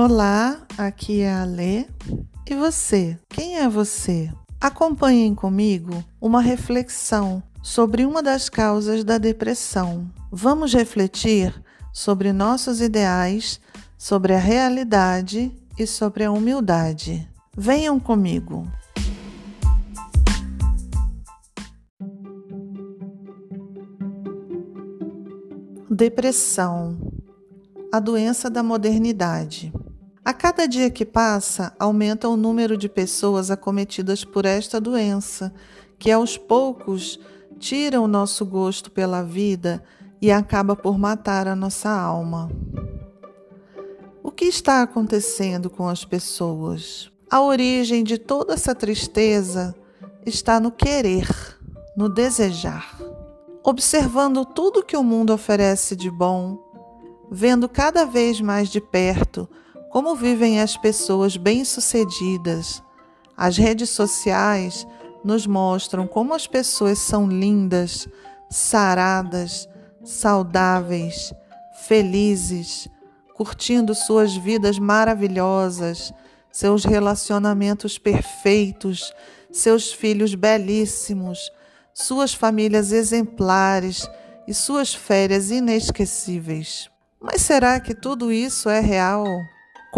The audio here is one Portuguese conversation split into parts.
Olá, aqui é a Lê. E você? Quem é você? Acompanhem comigo uma reflexão sobre uma das causas da depressão. Vamos refletir sobre nossos ideais, sobre a realidade e sobre a humildade. Venham comigo. Depressão a doença da modernidade. A cada dia que passa, aumenta o número de pessoas acometidas por esta doença, que aos poucos tira o nosso gosto pela vida e acaba por matar a nossa alma. O que está acontecendo com as pessoas? A origem de toda essa tristeza está no querer, no desejar. Observando tudo que o mundo oferece de bom, vendo cada vez mais de perto como vivem as pessoas bem-sucedidas. As redes sociais nos mostram como as pessoas são lindas, saradas, saudáveis, felizes, curtindo suas vidas maravilhosas, seus relacionamentos perfeitos, seus filhos belíssimos, suas famílias exemplares e suas férias inesquecíveis. Mas será que tudo isso é real?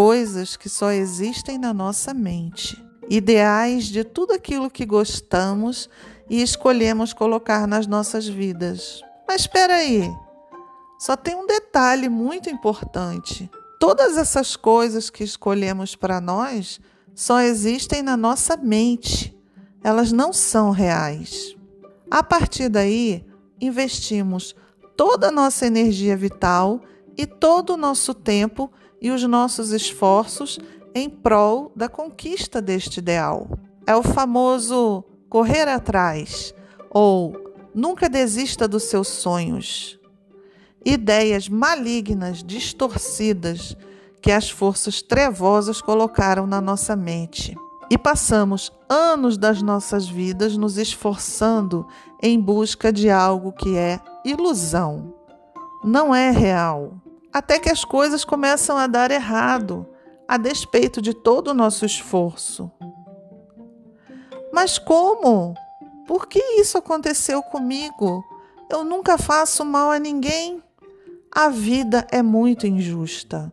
Coisas que só existem na nossa mente. Ideais de tudo aquilo que gostamos e escolhemos colocar nas nossas vidas. Mas espera aí. Só tem um detalhe muito importante. Todas essas coisas que escolhemos para nós só existem na nossa mente. Elas não são reais. A partir daí, investimos toda a nossa energia vital e todo o nosso tempo e os nossos esforços em prol da conquista deste ideal. É o famoso correr atrás ou nunca desista dos seus sonhos. Ideias malignas, distorcidas que as forças trevosas colocaram na nossa mente. E passamos anos das nossas vidas nos esforçando em busca de algo que é ilusão, não é real. Até que as coisas começam a dar errado, a despeito de todo o nosso esforço. Mas como? Por que isso aconteceu comigo? Eu nunca faço mal a ninguém. A vida é muito injusta.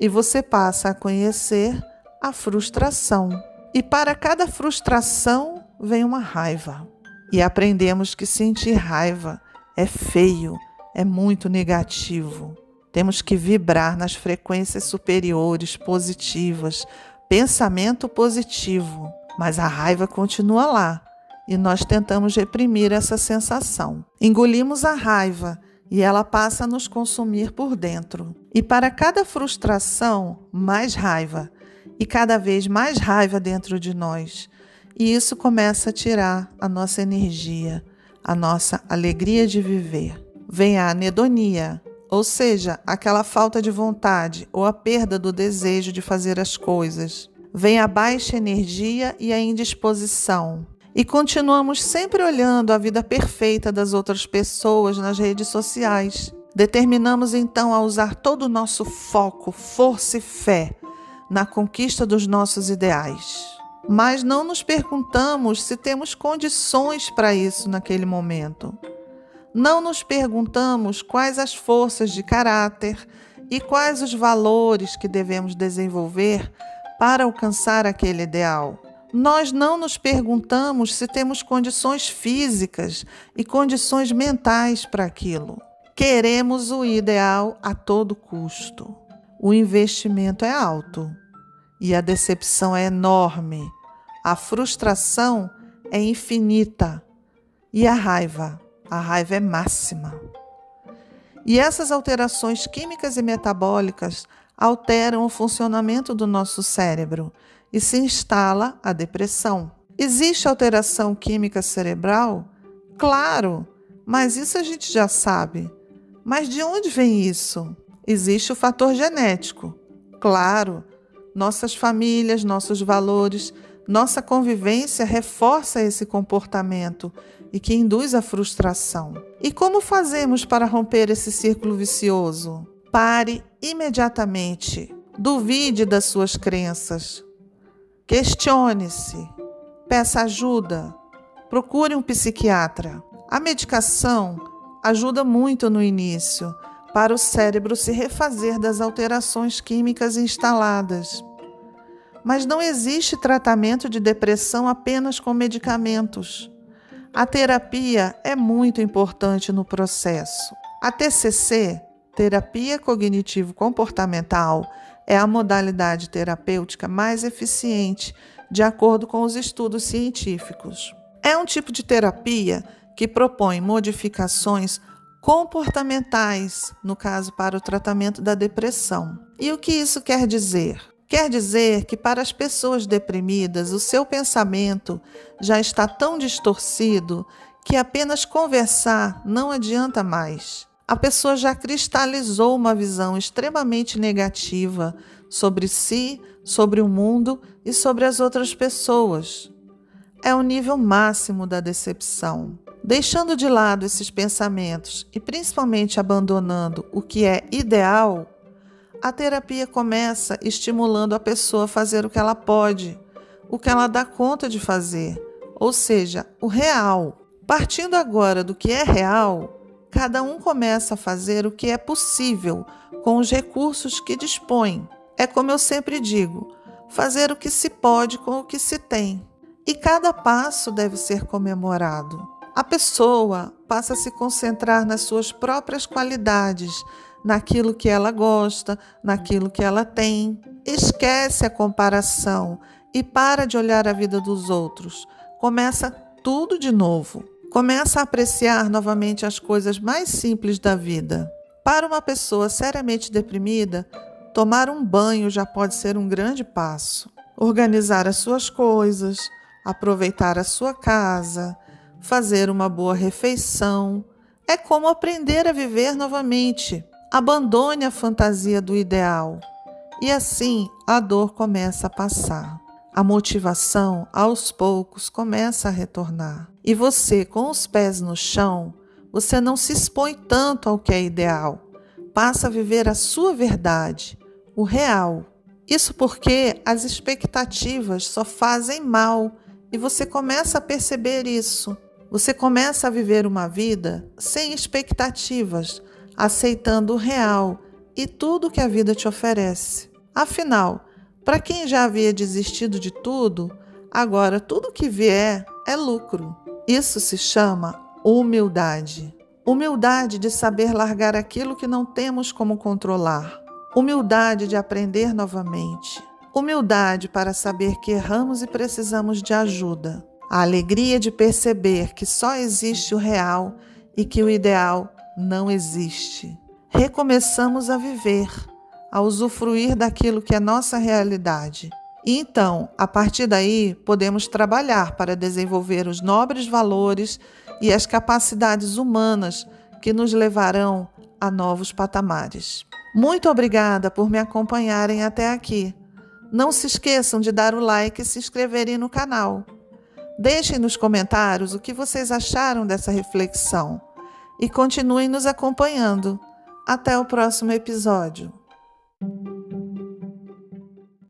E você passa a conhecer a frustração. E para cada frustração vem uma raiva. E aprendemos que sentir raiva é feio, é muito negativo. Temos que vibrar nas frequências superiores, positivas, pensamento positivo. Mas a raiva continua lá e nós tentamos reprimir essa sensação. Engolimos a raiva e ela passa a nos consumir por dentro. E para cada frustração, mais raiva, e cada vez mais raiva dentro de nós. E isso começa a tirar a nossa energia, a nossa alegria de viver vem a anedonia, ou seja, aquela falta de vontade ou a perda do desejo de fazer as coisas. Vem a baixa energia e a indisposição. E continuamos sempre olhando a vida perfeita das outras pessoas nas redes sociais. Determinamos então a usar todo o nosso foco, força e fé na conquista dos nossos ideais. Mas não nos perguntamos se temos condições para isso naquele momento não nos perguntamos quais as forças de caráter e quais os valores que devemos desenvolver para alcançar aquele ideal. Nós não nos perguntamos se temos condições físicas e condições mentais para aquilo. Queremos o ideal a todo custo. O investimento é alto e a decepção é enorme. A frustração é infinita e a raiva a raiva é máxima. E essas alterações químicas e metabólicas alteram o funcionamento do nosso cérebro e se instala a depressão. Existe alteração química cerebral? Claro, mas isso a gente já sabe. Mas de onde vem isso? Existe o fator genético. Claro, nossas famílias, nossos valores, nossa convivência reforça esse comportamento e que induz a frustração. E como fazemos para romper esse círculo vicioso? Pare imediatamente Duvide das suas crenças. Questione-se. Peça ajuda. Procure um psiquiatra. A medicação ajuda muito no início para o cérebro se refazer das alterações químicas instaladas. Mas não existe tratamento de depressão apenas com medicamentos. A terapia é muito importante no processo. A TCC, Terapia Cognitivo-Comportamental, é a modalidade terapêutica mais eficiente, de acordo com os estudos científicos. É um tipo de terapia que propõe modificações comportamentais, no caso para o tratamento da depressão. E o que isso quer dizer? Quer dizer que para as pessoas deprimidas, o seu pensamento já está tão distorcido que apenas conversar não adianta mais. A pessoa já cristalizou uma visão extremamente negativa sobre si, sobre o mundo e sobre as outras pessoas. É o nível máximo da decepção. Deixando de lado esses pensamentos e principalmente abandonando o que é ideal, a terapia começa estimulando a pessoa a fazer o que ela pode, o que ela dá conta de fazer, ou seja, o real. Partindo agora do que é real, cada um começa a fazer o que é possível com os recursos que dispõe. É como eu sempre digo: fazer o que se pode com o que se tem. E cada passo deve ser comemorado. A pessoa passa a se concentrar nas suas próprias qualidades, naquilo que ela gosta, naquilo que ela tem. Esquece a comparação e para de olhar a vida dos outros. Começa tudo de novo. Começa a apreciar novamente as coisas mais simples da vida. Para uma pessoa seriamente deprimida, tomar um banho já pode ser um grande passo. Organizar as suas coisas, aproveitar a sua casa, fazer uma boa refeição. É como aprender a viver novamente. Abandone a fantasia do ideal. E assim a dor começa a passar. A motivação, aos poucos, começa a retornar. E você, com os pés no chão, você não se expõe tanto ao que é ideal. Passa a viver a sua verdade, o real. Isso porque as expectativas só fazem mal e você começa a perceber isso. Você começa a viver uma vida sem expectativas, aceitando o real e tudo que a vida te oferece. Afinal, para quem já havia desistido de tudo, agora tudo que vier é lucro. Isso se chama humildade. Humildade de saber largar aquilo que não temos como controlar. Humildade de aprender novamente. Humildade para saber que erramos e precisamos de ajuda a alegria de perceber que só existe o real e que o ideal não existe. Recomeçamos a viver, a usufruir daquilo que é nossa realidade. E então, a partir daí, podemos trabalhar para desenvolver os nobres valores e as capacidades humanas que nos levarão a novos patamares. Muito obrigada por me acompanharem até aqui. Não se esqueçam de dar o like e se inscreverem no canal. Deixem nos comentários o que vocês acharam dessa reflexão e continuem nos acompanhando. Até o próximo episódio.